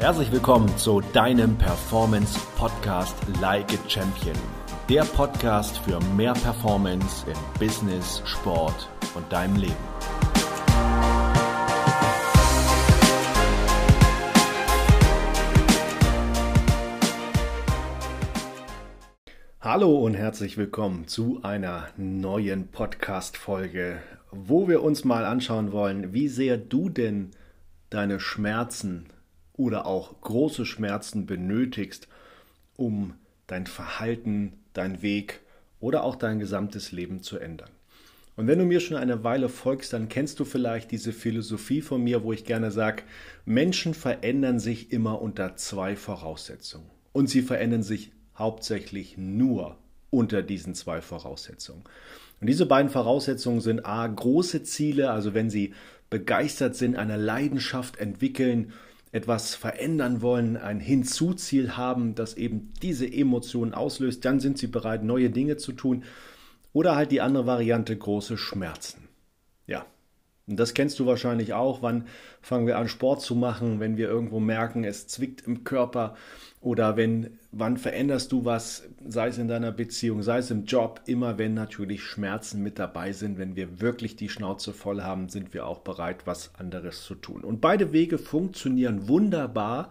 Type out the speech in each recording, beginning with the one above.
Herzlich willkommen zu deinem Performance Podcast Like a Champion. Der Podcast für mehr Performance im Business, Sport und deinem Leben. Hallo und herzlich willkommen zu einer neuen Podcast-Folge, wo wir uns mal anschauen wollen, wie sehr du denn deine Schmerzen oder auch große Schmerzen benötigst, um dein Verhalten, dein Weg oder auch dein gesamtes Leben zu ändern. Und wenn du mir schon eine Weile folgst, dann kennst du vielleicht diese Philosophie von mir, wo ich gerne sage, Menschen verändern sich immer unter zwei Voraussetzungen. Und sie verändern sich hauptsächlich nur unter diesen zwei Voraussetzungen. Und diese beiden Voraussetzungen sind A, große Ziele, also wenn sie begeistert sind, eine Leidenschaft entwickeln etwas verändern wollen, ein Hinzuziel haben, das eben diese Emotionen auslöst, dann sind sie bereit, neue Dinge zu tun. Oder halt die andere Variante, große Schmerzen. Ja, und das kennst du wahrscheinlich auch. Wann fangen wir an, Sport zu machen, wenn wir irgendwo merken, es zwickt im Körper oder wenn, wann veränderst du was, sei es in deiner Beziehung, sei es im Job, immer wenn natürlich Schmerzen mit dabei sind, wenn wir wirklich die Schnauze voll haben, sind wir auch bereit, was anderes zu tun. Und beide Wege funktionieren wunderbar,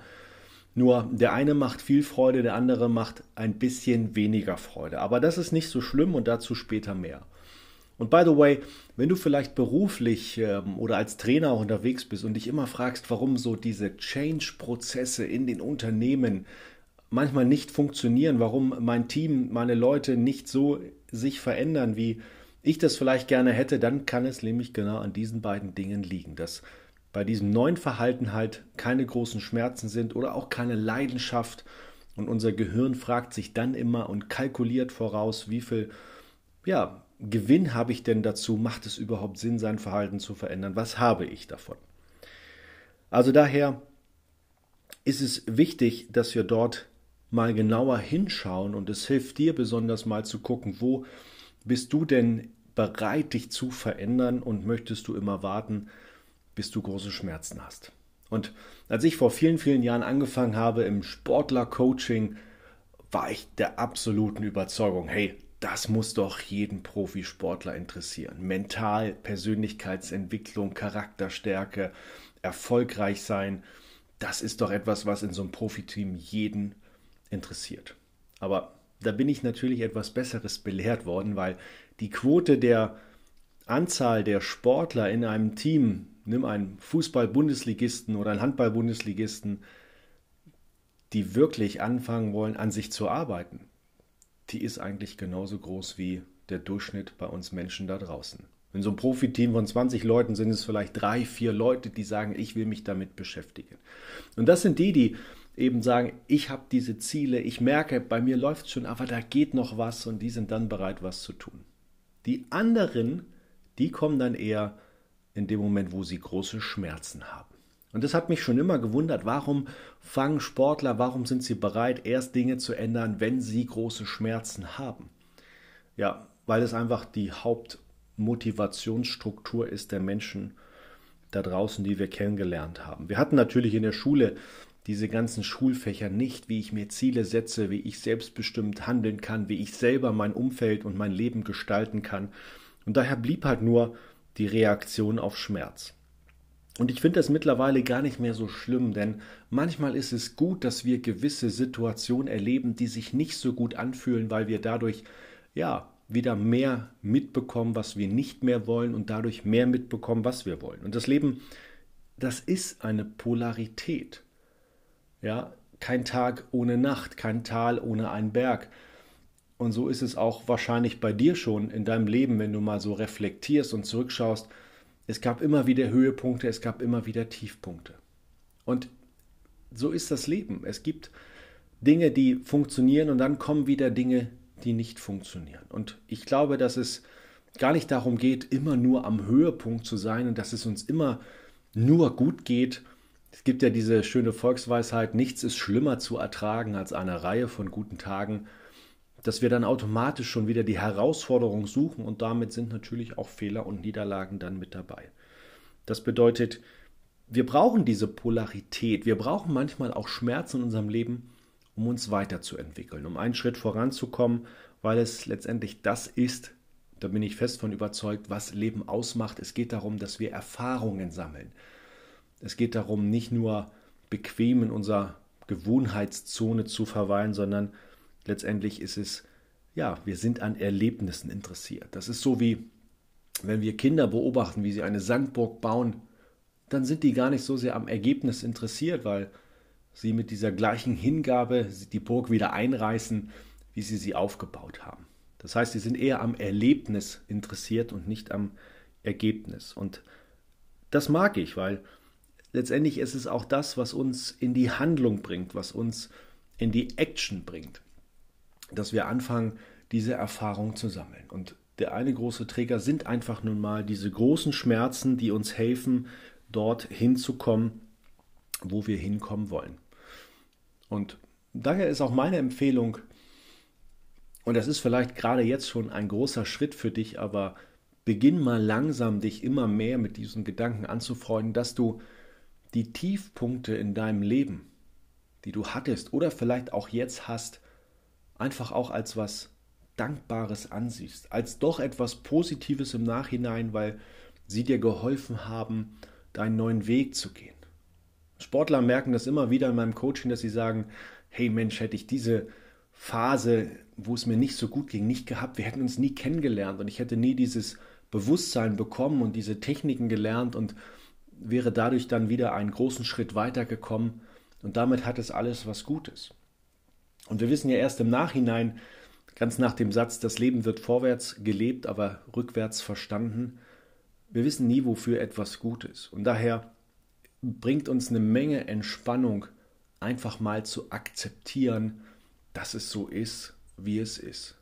nur der eine macht viel Freude, der andere macht ein bisschen weniger Freude. Aber das ist nicht so schlimm und dazu später mehr. Und by the way, wenn du vielleicht beruflich ähm, oder als Trainer auch unterwegs bist und dich immer fragst, warum so diese Change-Prozesse in den Unternehmen manchmal nicht funktionieren, warum mein Team, meine Leute nicht so sich verändern, wie ich das vielleicht gerne hätte, dann kann es nämlich genau an diesen beiden Dingen liegen, dass bei diesem neuen Verhalten halt keine großen Schmerzen sind oder auch keine Leidenschaft und unser Gehirn fragt sich dann immer und kalkuliert voraus, wie viel ja, Gewinn habe ich denn dazu? Macht es überhaupt Sinn, sein Verhalten zu verändern? Was habe ich davon? Also daher ist es wichtig, dass wir dort mal genauer hinschauen und es hilft dir besonders mal zu gucken, wo bist du denn bereit, dich zu verändern und möchtest du immer warten, bis du große Schmerzen hast. Und als ich vor vielen, vielen Jahren angefangen habe im Sportler-Coaching, war ich der absoluten Überzeugung, hey, das muss doch jeden Profisportler interessieren. Mental, Persönlichkeitsentwicklung, Charakterstärke, erfolgreich sein, das ist doch etwas, was in so einem Profiteam jeden interessiert. Aber da bin ich natürlich etwas Besseres belehrt worden, weil die Quote der Anzahl der Sportler in einem Team, nimm einen Fußball-Bundesligisten oder einen Handball-Bundesligisten, die wirklich anfangen wollen, an sich zu arbeiten, die ist eigentlich genauso groß wie der Durchschnitt bei uns Menschen da draußen. In so einem Profiteam von 20 Leuten sind es vielleicht drei, vier Leute, die sagen, ich will mich damit beschäftigen. Und das sind die, die eben sagen, ich habe diese Ziele, ich merke, bei mir läuft es schon, aber da geht noch was und die sind dann bereit, was zu tun. Die anderen, die kommen dann eher in dem Moment, wo sie große Schmerzen haben. Und das hat mich schon immer gewundert, warum fangen Sportler, warum sind sie bereit, erst Dinge zu ändern, wenn sie große Schmerzen haben? Ja, weil es einfach die Hauptmotivationsstruktur ist der Menschen da draußen, die wir kennengelernt haben. Wir hatten natürlich in der Schule diese ganzen Schulfächer nicht, wie ich mir Ziele setze, wie ich selbstbestimmt handeln kann, wie ich selber mein Umfeld und mein Leben gestalten kann. Und daher blieb halt nur die Reaktion auf Schmerz. Und ich finde das mittlerweile gar nicht mehr so schlimm, denn manchmal ist es gut, dass wir gewisse Situationen erleben, die sich nicht so gut anfühlen, weil wir dadurch ja wieder mehr mitbekommen, was wir nicht mehr wollen und dadurch mehr mitbekommen, was wir wollen. Und das Leben, das ist eine Polarität. Ja, kein Tag ohne Nacht, kein Tal ohne einen Berg. Und so ist es auch wahrscheinlich bei dir schon in deinem Leben, wenn du mal so reflektierst und zurückschaust, es gab immer wieder Höhepunkte, es gab immer wieder Tiefpunkte. Und so ist das Leben. Es gibt Dinge, die funktionieren und dann kommen wieder Dinge, die nicht funktionieren. Und ich glaube, dass es gar nicht darum geht, immer nur am Höhepunkt zu sein und dass es uns immer nur gut geht. Es gibt ja diese schöne Volksweisheit, nichts ist schlimmer zu ertragen als eine Reihe von guten Tagen dass wir dann automatisch schon wieder die Herausforderung suchen und damit sind natürlich auch Fehler und Niederlagen dann mit dabei. Das bedeutet, wir brauchen diese Polarität. Wir brauchen manchmal auch Schmerz in unserem Leben, um uns weiterzuentwickeln, um einen Schritt voranzukommen, weil es letztendlich das ist, da bin ich fest von überzeugt, was Leben ausmacht. Es geht darum, dass wir Erfahrungen sammeln. Es geht darum, nicht nur bequem in unserer Gewohnheitszone zu verweilen, sondern letztendlich ist es, ja, wir sind an Erlebnissen interessiert. Das ist so wie, wenn wir Kinder beobachten, wie sie eine Sandburg bauen, dann sind die gar nicht so sehr am Ergebnis interessiert, weil sie mit dieser gleichen Hingabe die Burg wieder einreißen, wie sie sie aufgebaut haben. Das heißt, sie sind eher am Erlebnis interessiert und nicht am Ergebnis. Und das mag ich, weil letztendlich ist es auch das, was uns in die Handlung bringt, was uns in die Action bringt, dass wir anfangen, diese Erfahrung zu sammeln. Und der eine große Träger sind einfach nun mal diese großen Schmerzen, die uns helfen, dort hinzukommen, wo wir hinkommen wollen. Und daher ist auch meine Empfehlung, und das ist vielleicht gerade jetzt schon ein großer Schritt für dich, aber beginn mal langsam dich immer mehr mit diesen Gedanken anzufreunden, dass du die Tiefpunkte in deinem Leben, die du hattest oder vielleicht auch jetzt hast, einfach auch als was Dankbares ansiehst, als doch etwas Positives im Nachhinein, weil sie dir geholfen haben, deinen neuen Weg zu gehen. Sportler merken das immer wieder in meinem Coaching, dass sie sagen, hey Mensch, hätte ich diese Phase, wo es mir nicht so gut ging, nicht gehabt, wir hätten uns nie kennengelernt und ich hätte nie dieses Bewusstsein bekommen und diese Techniken gelernt und wäre dadurch dann wieder einen großen Schritt weitergekommen und damit hat es alles was Gutes. Und wir wissen ja erst im Nachhinein, ganz nach dem Satz, das Leben wird vorwärts gelebt, aber rückwärts verstanden, wir wissen nie, wofür etwas gut ist. Und daher bringt uns eine Menge Entspannung, einfach mal zu akzeptieren, dass es so ist, wie es ist.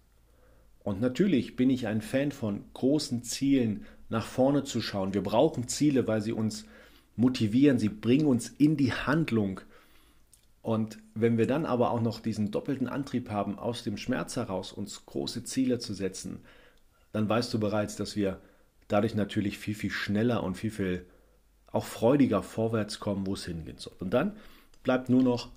Und natürlich bin ich ein Fan von großen Zielen, nach vorne zu schauen. Wir brauchen Ziele, weil sie uns motivieren, sie bringen uns in die Handlung. Und wenn wir dann aber auch noch diesen doppelten Antrieb haben, aus dem Schmerz heraus uns große Ziele zu setzen, dann weißt du bereits, dass wir dadurch natürlich viel, viel schneller und viel, viel auch freudiger vorwärts kommen, wo es hingehen soll. Und dann bleibt nur noch,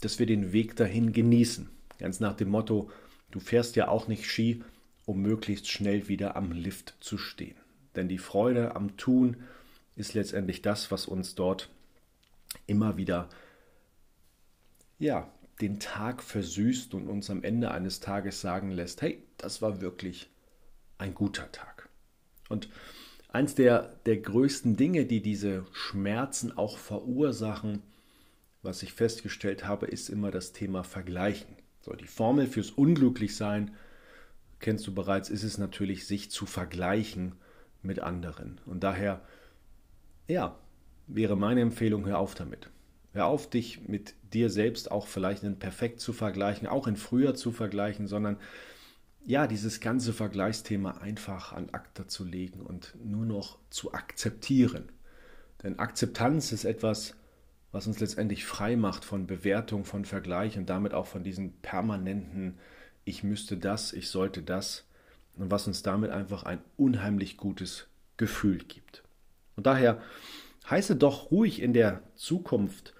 dass wir den Weg dahin genießen. Ganz nach dem Motto, du fährst ja auch nicht Ski, um möglichst schnell wieder am Lift zu stehen. Denn die Freude am Tun ist letztendlich das, was uns dort immer wieder ja, den Tag versüßt und uns am Ende eines Tages sagen lässt, hey, das war wirklich ein guter Tag. Und eins der, der größten Dinge, die diese Schmerzen auch verursachen, was ich festgestellt habe, ist immer das Thema Vergleichen. So, die Formel fürs Unglücklichsein, kennst du bereits, ist es natürlich, sich zu vergleichen mit anderen. Und daher, ja, wäre meine Empfehlung, hör auf damit. Hör auf, dich mit dir selbst auch vielleicht in perfekt zu vergleichen, auch in früher zu vergleichen, sondern ja, dieses ganze Vergleichsthema einfach an Akta zu legen und nur noch zu akzeptieren. Denn Akzeptanz ist etwas, was uns letztendlich frei macht von Bewertung, von Vergleich und damit auch von diesen permanenten Ich müsste das, ich sollte das und was uns damit einfach ein unheimlich gutes Gefühl gibt. Und daher heiße doch ruhig in der Zukunft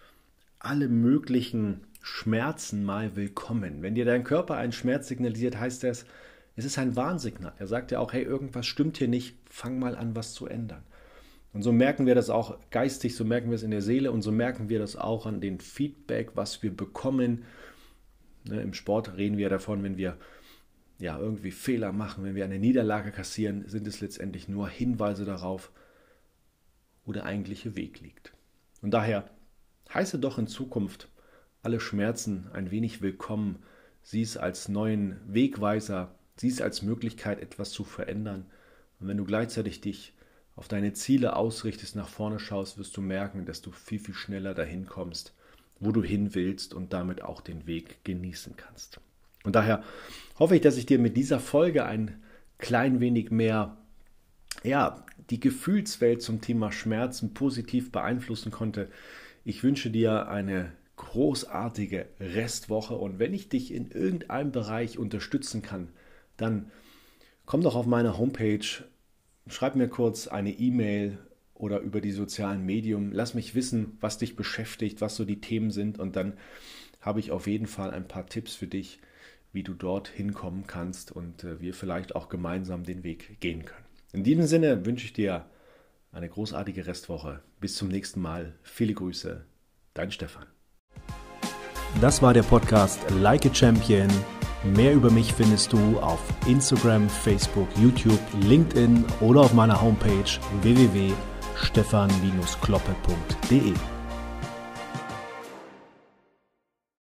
alle möglichen Schmerzen mal willkommen. Wenn dir dein Körper einen Schmerz signalisiert, heißt das, es ist ein Warnsignal. Er sagt ja auch, hey, irgendwas stimmt hier nicht, fang mal an, was zu ändern. Und so merken wir das auch geistig, so merken wir es in der Seele und so merken wir das auch an den Feedback, was wir bekommen. Ne, Im Sport reden wir davon, wenn wir ja irgendwie Fehler machen, wenn wir eine Niederlage kassieren, sind es letztendlich nur Hinweise darauf, wo der eigentliche Weg liegt. Und daher heiße doch in Zukunft alle Schmerzen ein wenig willkommen, sieh es als neuen Wegweiser, sieh es als Möglichkeit, etwas zu verändern. Und wenn du gleichzeitig dich auf deine Ziele ausrichtest, nach vorne schaust, wirst du merken, dass du viel, viel schneller dahin kommst, wo du hin willst und damit auch den Weg genießen kannst. Und daher hoffe ich, dass ich dir mit dieser Folge ein klein wenig mehr, ja, die Gefühlswelt zum Thema Schmerzen positiv beeinflussen konnte. Ich wünsche dir eine großartige Restwoche und wenn ich dich in irgendeinem Bereich unterstützen kann, dann komm doch auf meine Homepage, schreib mir kurz eine E-Mail oder über die sozialen Medien. Lass mich wissen, was dich beschäftigt, was so die Themen sind und dann habe ich auf jeden Fall ein paar Tipps für dich, wie du dort hinkommen kannst und äh, wir vielleicht auch gemeinsam den Weg gehen können. In diesem Sinne wünsche ich dir eine großartige Restwoche. Bis zum nächsten Mal. Viele Grüße. Dein Stefan. Das war der Podcast Like a Champion. Mehr über mich findest du auf Instagram, Facebook, YouTube, LinkedIn oder auf meiner Homepage www.stefan-kloppe.de.